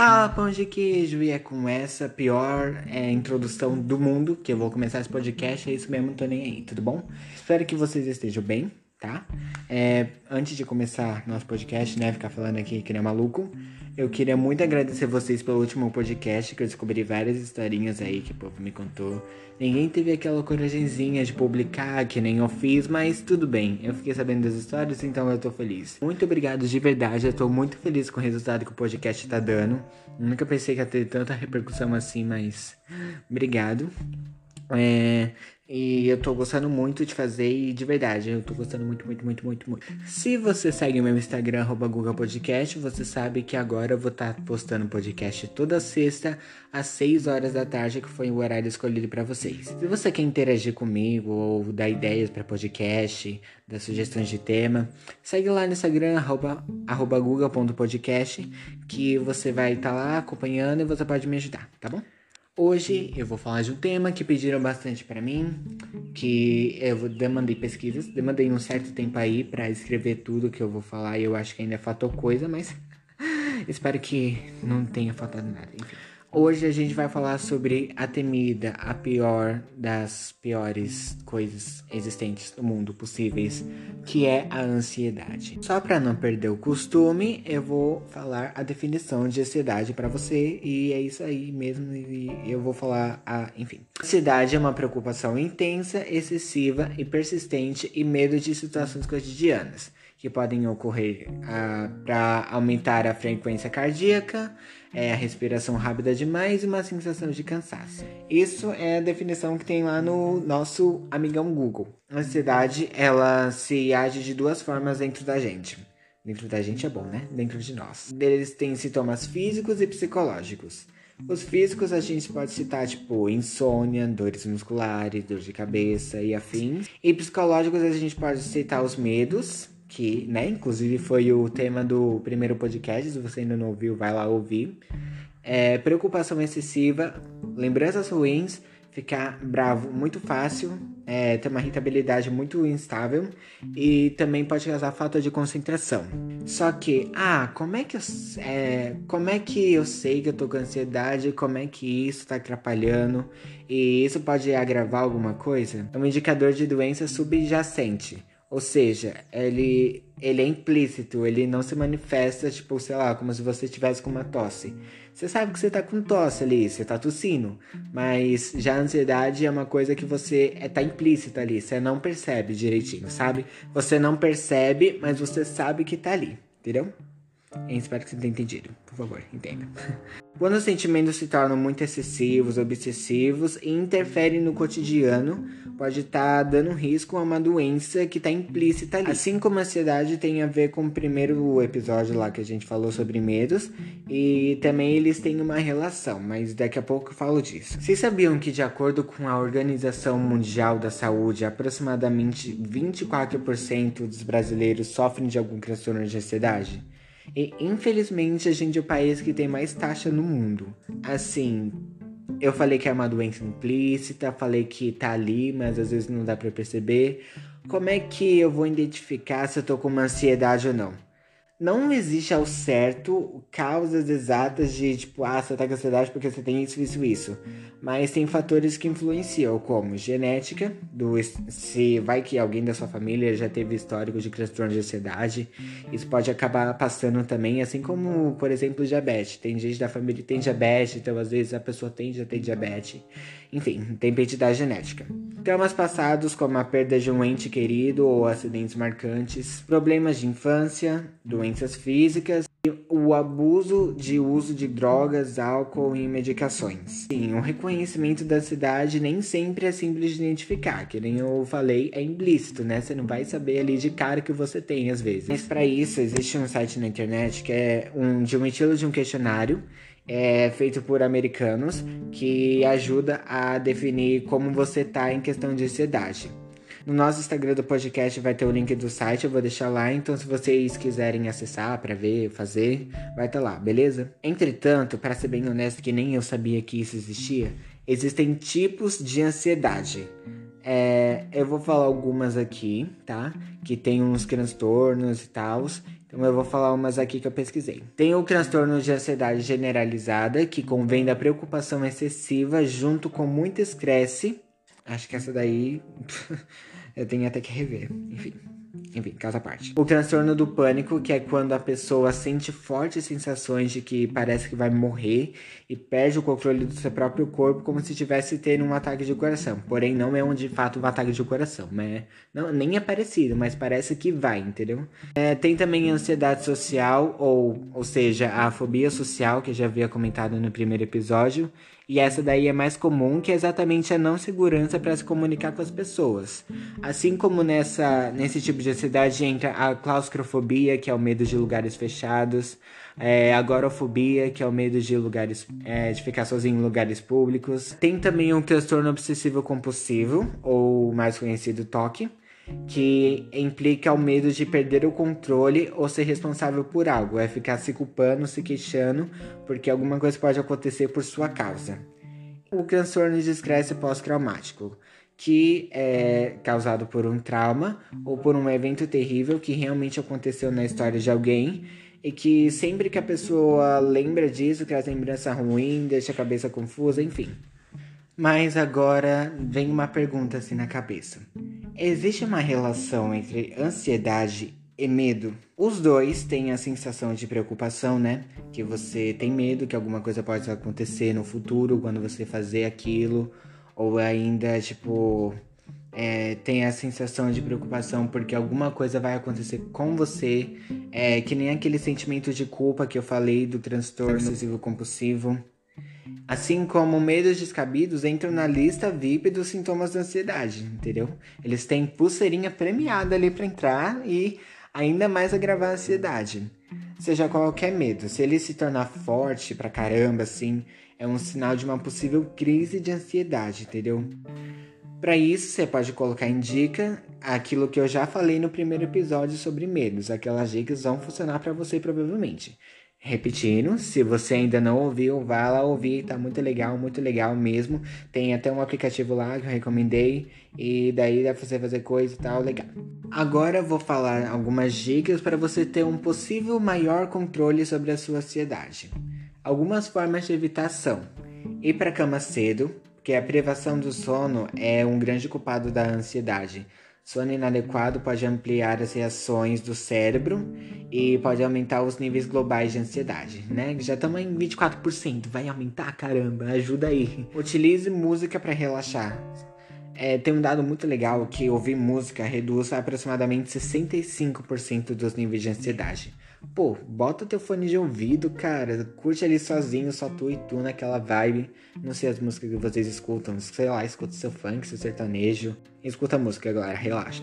Fala pão de queijo! E é com essa pior é, introdução do mundo que eu vou começar esse podcast. É isso mesmo, não tô nem aí, tudo bom? Espero que vocês estejam bem, tá? É, antes de começar nosso podcast, né? Ficar falando aqui que nem maluco. Eu queria muito agradecer vocês pelo último podcast que eu descobri várias historinhas aí que o povo me contou. Ninguém teve aquela coragemzinha de publicar que nem eu fiz, mas tudo bem. Eu fiquei sabendo das histórias, então eu tô feliz. Muito obrigado de verdade, eu tô muito feliz com o resultado que o podcast tá dando. Nunca pensei que ia ter tanta repercussão assim, mas obrigado. É, e eu tô gostando muito de fazer e de verdade, eu tô gostando muito, muito, muito, muito, muito. Se você segue o meu Instagram, Google Podcast, você sabe que agora eu vou estar tá postando podcast toda sexta às 6 horas da tarde, que foi o horário escolhido para vocês. Se você quer interagir comigo ou dar ideias para podcast, dar sugestões de tema, segue lá no Instagram, arroba, arroba google.podcast, que você vai estar tá lá acompanhando e você pode me ajudar, tá bom? Hoje eu vou falar de um tema que pediram bastante para mim, que eu demandei pesquisas, demandei um certo tempo aí para escrever tudo que eu vou falar e eu acho que ainda faltou coisa, mas espero que não tenha faltado nada. Enfim. Hoje a gente vai falar sobre a temida, a pior das piores coisas existentes no mundo possíveis, que é a ansiedade. Só para não perder o costume, eu vou falar a definição de ansiedade para você e é isso aí mesmo e eu vou falar a, enfim. Ansiedade é uma preocupação intensa, excessiva e persistente e medo de situações cotidianas que podem ocorrer ah, para aumentar a frequência cardíaca, é, a respiração rápida demais e uma sensação de cansaço. Isso é a definição que tem lá no nosso amigão Google. A ansiedade, ela se age de duas formas dentro da gente. Dentro da gente é bom, né? Dentro de nós. Eles têm sintomas físicos e psicológicos. Os físicos a gente pode citar, tipo, insônia, dores musculares, dor de cabeça e afins. E psicológicos a gente pode citar os medos, que, né, inclusive foi o tema do primeiro podcast, se você ainda não ouviu, vai lá ouvir. É, preocupação excessiva, lembranças ruins, ficar bravo muito fácil, é, ter uma irritabilidade muito instável e também pode causar falta de concentração. Só que, ah, como é que eu, é, como é que eu sei que eu tô com ansiedade? Como é que isso tá atrapalhando? E isso pode agravar alguma coisa? É um indicador de doença subjacente. Ou seja, ele, ele é implícito, ele não se manifesta, tipo, sei lá, como se você estivesse com uma tosse. Você sabe que você tá com tosse ali, você tá tossindo, mas já a ansiedade é uma coisa que você é, tá implícita ali, você não percebe direitinho, sabe? Você não percebe, mas você sabe que tá ali, entendeu? Espero que você tenha entendido. Por favor, entenda. Quando os sentimentos se tornam muito excessivos, obsessivos e interferem no cotidiano, pode estar tá dando risco a uma doença que está implícita ali. Assim como a ansiedade tem a ver com o primeiro episódio lá que a gente falou sobre medos, e também eles têm uma relação, mas daqui a pouco eu falo disso. Vocês sabiam que, de acordo com a Organização Mundial da Saúde, aproximadamente 24% dos brasileiros sofrem de algum transtorno de ansiedade? E infelizmente a gente é o país que tem mais taxa no mundo. Assim, eu falei que é uma doença implícita, falei que tá ali, mas às vezes não dá para perceber. Como é que eu vou identificar se eu tô com uma ansiedade ou não? Não existe ao certo causas exatas de tipo, ah, você tá com ansiedade porque você tem isso, isso, isso. Mas tem fatores que influenciam, como genética, do se vai que alguém da sua família já teve histórico de transtorno de ansiedade, isso pode acabar passando também, assim como, por exemplo, diabetes. Tem gente da família que tem diabetes, então às vezes a pessoa tende a ter diabetes. Enfim, tem identidade genética. Traumas passados, como a perda de um ente querido ou acidentes marcantes, problemas de infância, doenças físicas e o abuso de uso de drogas, álcool e medicações. Sim, o reconhecimento da ansiedade nem sempre é simples de identificar, que nem eu falei, é implícito, né? Você não vai saber ali de cara que você tem às vezes. Mas para isso existe um site na internet que é um de um estilo de um questionário é feito por americanos que ajuda a definir como você tá em questão de ansiedade. No nosso Instagram do podcast vai ter o link do site, eu vou deixar lá, então se vocês quiserem acessar para ver, fazer, vai estar tá lá, beleza? Entretanto, para ser bem honesto, que nem eu sabia que isso existia, existem tipos de ansiedade. É, eu vou falar algumas aqui, tá? Que tem uns transtornos e tal. Então eu vou falar umas aqui que eu pesquisei. Tem o transtorno de ansiedade generalizada, que convém da preocupação excessiva junto com muito estresse. Acho que essa daí eu tenho até que rever. Enfim. Enfim, caso à parte. O transtorno do pânico, que é quando a pessoa sente fortes sensações de que parece que vai morrer e perde o controle do seu próprio corpo como se estivesse tendo um ataque de coração. Porém, não é um, de fato um ataque de coração. Né? Não, nem é parecido, mas parece que vai, entendeu? É, tem também a ansiedade social, ou, ou seja, a fobia social, que eu já havia comentado no primeiro episódio. E essa daí é mais comum, que é exatamente a não segurança para se comunicar com as pessoas. Assim como nessa, nesse tipo de ansiedade entra a claustrofobia, que é o medo de lugares fechados, é, agorafobia, que é o medo de lugares é, de ficar sozinho em lugares públicos. Tem também um transtorno obsessivo compulsivo, ou mais conhecido TOC, que implica o medo de perder o controle ou ser responsável por algo, é ficar se culpando, se queixando, porque alguma coisa pode acontecer por sua causa. O transtorno de estresse pós-traumático, que é causado por um trauma ou por um evento terrível que realmente aconteceu na história de alguém e que sempre que a pessoa lembra disso, traz lembrança ruim, deixa a cabeça confusa, enfim. Mas agora vem uma pergunta assim na cabeça. Existe uma relação entre ansiedade e medo? Os dois têm a sensação de preocupação, né? Que você tem medo que alguma coisa pode acontecer no futuro quando você fazer aquilo, ou ainda, tipo, é, tem a sensação de preocupação porque alguma coisa vai acontecer com você, é, que nem aquele sentimento de culpa que eu falei do transtorno obsessivo compulsivo. Assim como medos descabidos entram na lista VIP dos sintomas da ansiedade, entendeu? Eles têm pulseirinha premiada ali para entrar e ainda mais agravar a ansiedade. Seja qualquer medo, se ele se tornar forte pra caramba, assim, é um sinal de uma possível crise de ansiedade, entendeu? Para isso, você pode colocar em dica aquilo que eu já falei no primeiro episódio sobre medos. Aquelas dicas vão funcionar para você provavelmente. Repetindo, se você ainda não ouviu, vá lá ouvir, tá muito legal, muito legal mesmo. Tem até um aplicativo lá que eu recomendei e daí dá pra você fazer coisa e tal, legal. Agora vou falar algumas dicas para você ter um possível maior controle sobre a sua ansiedade. Algumas formas de evitação: ir para cama cedo, porque a privação do sono é um grande culpado da ansiedade. Sono inadequado pode ampliar as reações do cérebro e pode aumentar os níveis globais de ansiedade, né? Já estamos em 24%, vai aumentar, caramba, ajuda aí. Utilize música para relaxar. É, tem um dado muito legal que ouvir música reduz aproximadamente 65% dos níveis de ansiedade. Pô, bota teu fone de ouvido, cara. Curte ali sozinho, só tu e tu naquela vibe. Não sei as músicas que vocês escutam. Sei lá, escuta seu funk, seu sertanejo. Escuta a música, galera. Relaxa.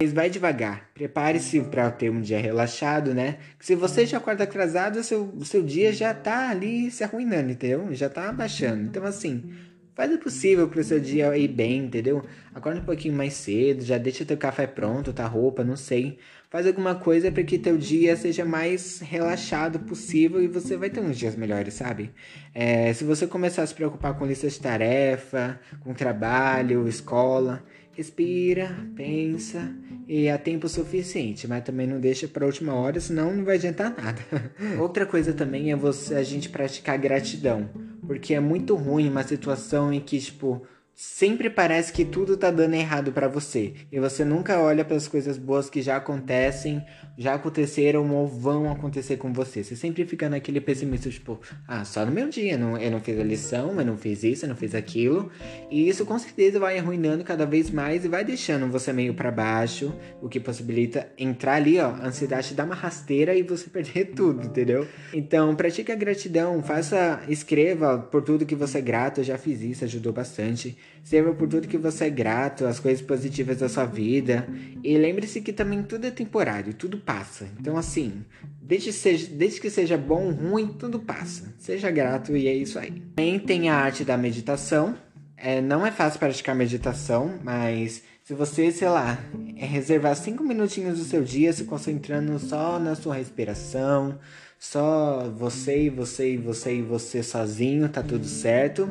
Mas vai devagar. Prepare-se para ter um dia relaxado, né? Se você já acorda atrasado, seu, seu dia já tá ali se arruinando, entendeu? Já tá abaixando. Então, assim, Faz o possível pro seu dia ir bem, entendeu? Acorda um pouquinho mais cedo, já deixa teu café pronto, tá roupa, não sei. Faz alguma coisa para que teu dia seja mais relaxado possível e você vai ter uns dias melhores, sabe? É, se você começar a se preocupar com lista de tarefa, com trabalho, escola, respira, pensa e há tempo suficiente, mas também não deixa para última hora, senão não vai adiantar nada. Outra coisa também é você a gente praticar gratidão. Porque é muito ruim uma situação em que, tipo, sempre parece que tudo tá dando errado para você e você nunca olha para as coisas boas que já acontecem, já aconteceram ou vão acontecer com você. Você sempre fica naquele pessimismo tipo, ah, só no meu dia, não, eu não fiz a lição, eu não fiz isso, eu não fiz aquilo. E isso com certeza vai arruinando cada vez mais e vai deixando você meio para baixo, o que possibilita entrar ali, ó, a ansiedade dar uma rasteira e você perder tudo, entendeu? Então, pratique a gratidão, faça, escreva por tudo que você é grato, eu já fiz isso, ajudou bastante. Escreva por tudo que você é grato, as coisas positivas da sua vida. E lembre-se que também tudo é temporário, tudo passa. Então, assim, desde, seja, desde que seja bom ruim, tudo passa. Seja grato e é isso aí. Também tem a arte da meditação. É, não é fácil praticar meditação, mas Se você, sei lá, reservar cinco minutinhos do seu dia se concentrando só na sua respiração, só você e você e você e você sozinho, tá tudo certo.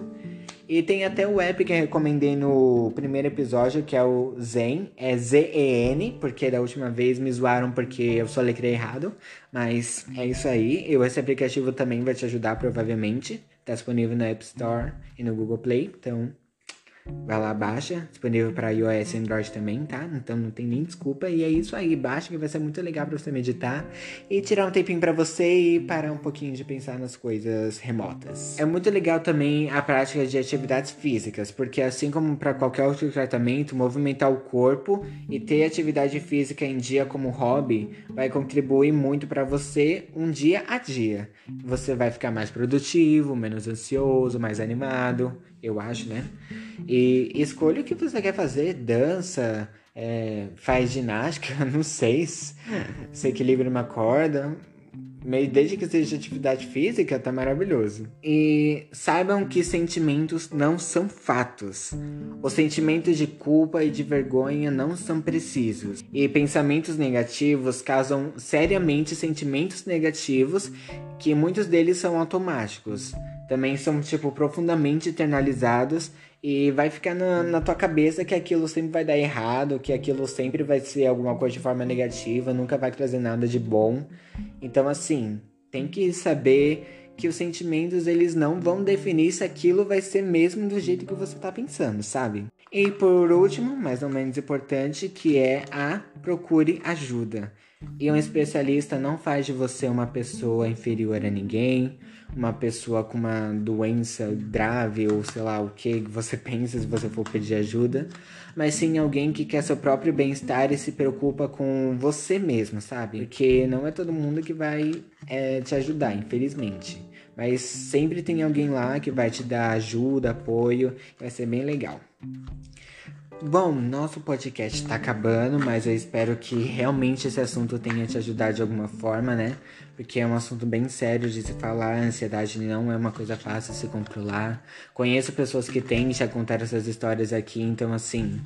E tem até o app que eu recomendei no primeiro episódio, que é o Zen. É Z-E-N, porque da última vez me zoaram porque eu só letrei errado. Mas é isso aí. E esse aplicativo também vai te ajudar, provavelmente. Tá disponível na App Store e no Google Play. Então, Vai lá, baixa. Disponível para iOS e Android também, tá? Então não tem nem desculpa. E é isso aí, baixa que vai ser muito legal para você meditar e tirar um tempinho para você e parar um pouquinho de pensar nas coisas remotas. É muito legal também a prática de atividades físicas, porque assim como para qualquer outro tratamento, movimentar o corpo e ter atividade física em dia como hobby vai contribuir muito para você um dia a dia. Você vai ficar mais produtivo, menos ansioso, mais animado eu acho, né? E escolha o que você quer fazer, dança, é, faz ginástica, não sei, se equilibra uma corda, desde que seja atividade física, tá maravilhoso. E saibam que sentimentos não são fatos. Os sentimentos de culpa e de vergonha não são precisos. E pensamentos negativos causam seriamente sentimentos negativos, que muitos deles são automáticos também são, tipo, profundamente internalizados e vai ficar na, na, tua cabeça que aquilo sempre vai dar errado, que aquilo sempre vai ser alguma coisa de forma negativa, nunca vai trazer nada de bom. Então, assim, tem que saber que os sentimentos eles não vão definir se aquilo vai ser mesmo do jeito que você tá pensando, sabe? E por último, mas não menos importante, que é a procure ajuda. E um especialista não faz de você uma pessoa inferior a ninguém, uma pessoa com uma doença grave ou sei lá o que você pensa se você for pedir ajuda, mas sim alguém que quer seu próprio bem-estar e se preocupa com você mesmo, sabe? Porque não é todo mundo que vai é, te ajudar, infelizmente. Mas sempre tem alguém lá que vai te dar ajuda, apoio, vai ser bem legal. Bom, nosso podcast está acabando, mas eu espero que realmente esse assunto tenha te ajudado de alguma forma, né? Porque é um assunto bem sério de se falar. A ansiedade não é uma coisa fácil de se controlar. Conheço pessoas que têm já contaram essas histórias aqui, então assim.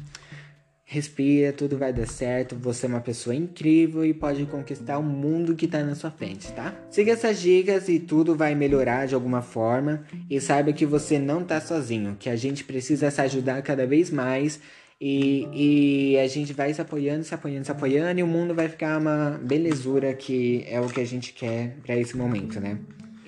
Respira, tudo vai dar certo. Você é uma pessoa incrível e pode conquistar o mundo que tá na sua frente, tá? Siga essas dicas e tudo vai melhorar de alguma forma. E saiba que você não tá sozinho, que a gente precisa se ajudar cada vez mais e, e a gente vai se apoiando, se apoiando, se apoiando, e o mundo vai ficar uma belezura que é o que a gente quer para esse momento, né?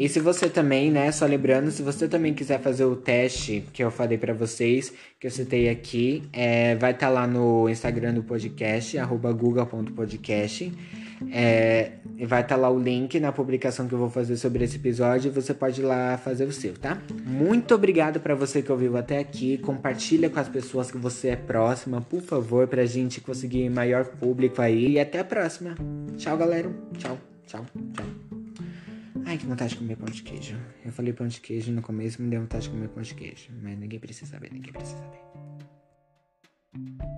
E se você também, né, só lembrando, se você também quiser fazer o teste que eu falei para vocês, que eu citei aqui, é, vai estar tá lá no Instagram do podcast, arroba google.podcast. É, vai estar tá lá o link na publicação que eu vou fazer sobre esse episódio você pode ir lá fazer o seu, tá? Muito obrigado para você que ouviu até aqui. Compartilha com as pessoas que você é próxima, por favor, pra gente conseguir maior público aí. E até a próxima. Tchau, galera. Tchau, tchau, tchau. Ai, que vontade de comer pão de queijo. Eu falei pão de queijo no começo, me deu vontade de comer pão de queijo. Mas ninguém precisa saber, ninguém precisa saber.